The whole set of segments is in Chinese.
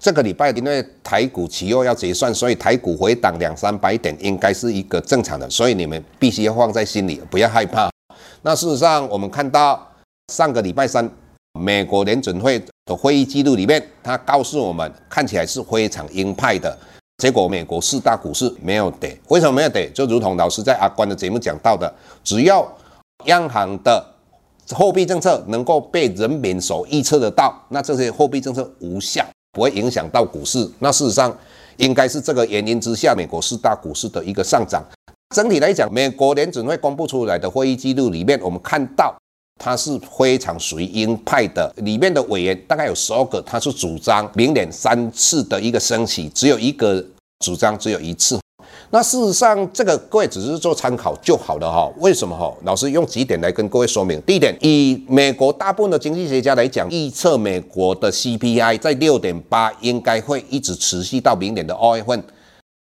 这个礼拜因为台股期货要结算，所以台股回档两三百点应该是一个正常的，所以你们必须要放在心里，不要害怕。那事实上，我们看到上个礼拜三美国联准会的会议记录里面，他告诉我们看起来是非常鹰派的，结果美国四大股市没有跌，为什么没有跌？就如同老师在阿关的节目讲到的，只要央行的货币政策能够被人民所预测得到，那这些货币政策无效。不会影响到股市，那事实上应该是这个原因之下，美国四大股市的一个上涨。整体来讲，美国联准会公布出来的会议记录里面，我们看到它是非常属于鹰派的，里面的委员大概有十二个，他是主张明年三次的一个升息，只有一个主张只有一次。那事实上，这个各位只是做参考就好了哈。为什么哈？老师用几点来跟各位说明。第一点，以美国大部分的经济学家来讲，预测美国的 CPI 在六点八，应该会一直持续到明年的二月份。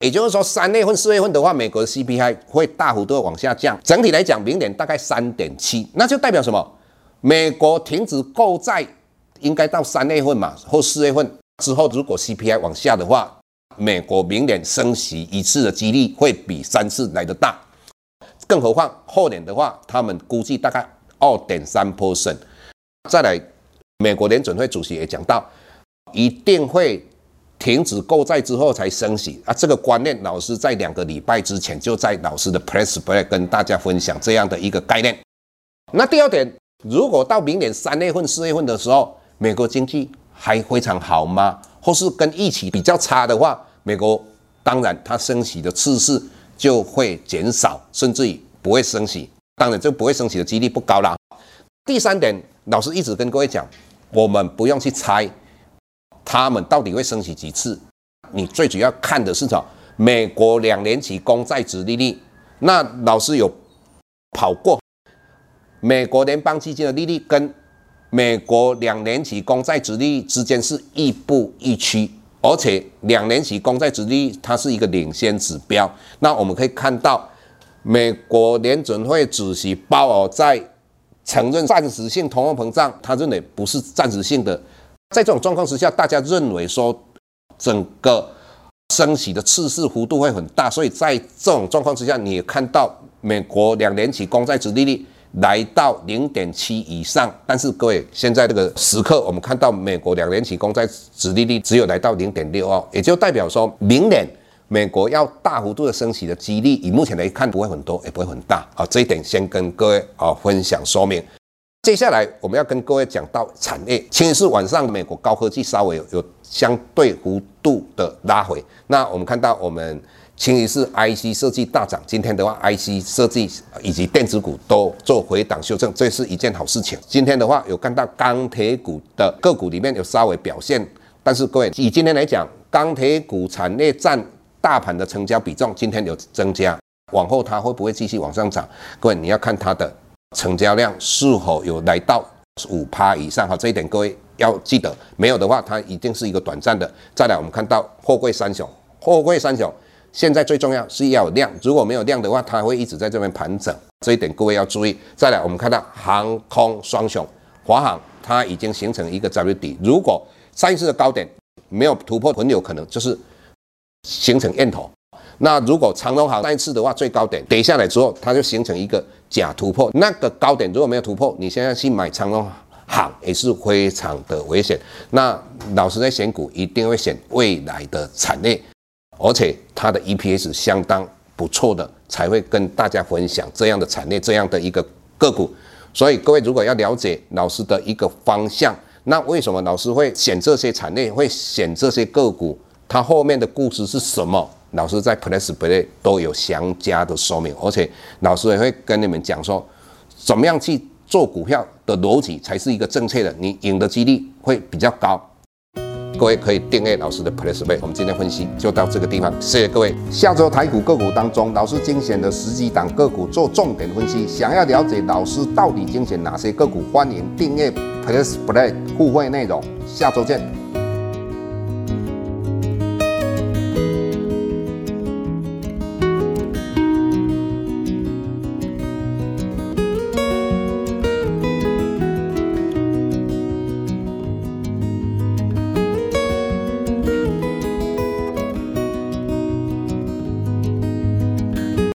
也就是说，三月份、四月份的话，美国的 CPI 会大幅度往下降。整体来讲，明年大概三点七，那就代表什么？美国停止购债应该到三月份嘛，或四月份之后，如果 CPI 往下的话。美国明年升息一次的几率会比三次来得大，更何况后年的话，他们估计大概二点三 percent。再来，美国联准会主席也讲到，一定会停止购债之后才升息啊。这个观念，老师在两个礼拜之前就在老师的 Press Play 跟大家分享这样的一个概念。那第二点，如果到明年三月份、四月份的时候，美国经济还非常好吗？或是跟预期比较差的话，美国当然它升息的次数就会减少，甚至于不会升息。当然，就不会升息的几率不高啦。第三点，老师一直跟各位讲，我们不用去猜他们到底会升息几次，你最主要看的是什么？美国两年期公债殖利率。那老师有跑过美国联邦基金的利率跟。美国两年期公债殖利率之间是亦步亦趋，而且两年期公债殖利率它是一个领先指标。那我们可以看到，美国联准会主席鲍尔在承认暂时性通货膨胀，他认为不是暂时性的。在这种状况之下，大家认为说整个升息的次数幅度会很大，所以在这种状况之下，你也看到美国两年期公债殖利率。来到零点七以上，但是各位，现在这个时刻，我们看到美国两年期公债殖利率只有来到零点六二，也就代表说明年美国要大幅度的升息的几率，以目前来看不会很多，也不会很大啊。这一点先跟各位啊分享说明。接下来我们要跟各位讲到产业，星期四晚上美国高科技稍微有有相对幅度的拉回，那我们看到我们。清一色 IC 设计大涨，今天的话，IC 设计以及电子股都做回档修正，这是一件好事情。今天的话，有看到钢铁股的个股里面有稍微表现，但是各位以今天来讲，钢铁股产业占大盘的成交比重今天有增加，往后它会不会继续往上涨？各位你要看它的成交量是否有来到五趴以上哈，这一点各位要记得，没有的话，它一定是一个短暂的。再来，我们看到货柜三雄，货柜三雄。现在最重要是要量，如果没有量的话，它会一直在这边盘整，这一点各位要注意。再来，我们看到航空双雄，华航它已经形成一个 W 底，如果上一次的高点没有突破，很有可能就是形成焰头。那如果长荣航上一次的话，最高点跌下来之后，它就形成一个假突破，那个高点如果没有突破，你现在去买长荣航也是非常的危险。那老师在选股一定会选未来的产业。而且它的 EPS 相当不错的，才会跟大家分享这样的产业，这样的一个个股。所以各位如果要了解老师的一个方向，那为什么老师会选这些产业，会选这些个股？它后面的故事是什么？老师在 Plus Play 都有详加的说明，而且老师也会跟你们讲说，怎么样去做股票的逻辑才是一个正确的，你赢的几率会比较高。各位可以订阅老师的 Plus pay 我们今天分析就到这个地方，谢谢各位。下周台股个股当中，老师精选的十几档个股做重点分析，想要了解老师到底精选哪些个股，欢迎订阅 Plus Play 互惠内容。下周见。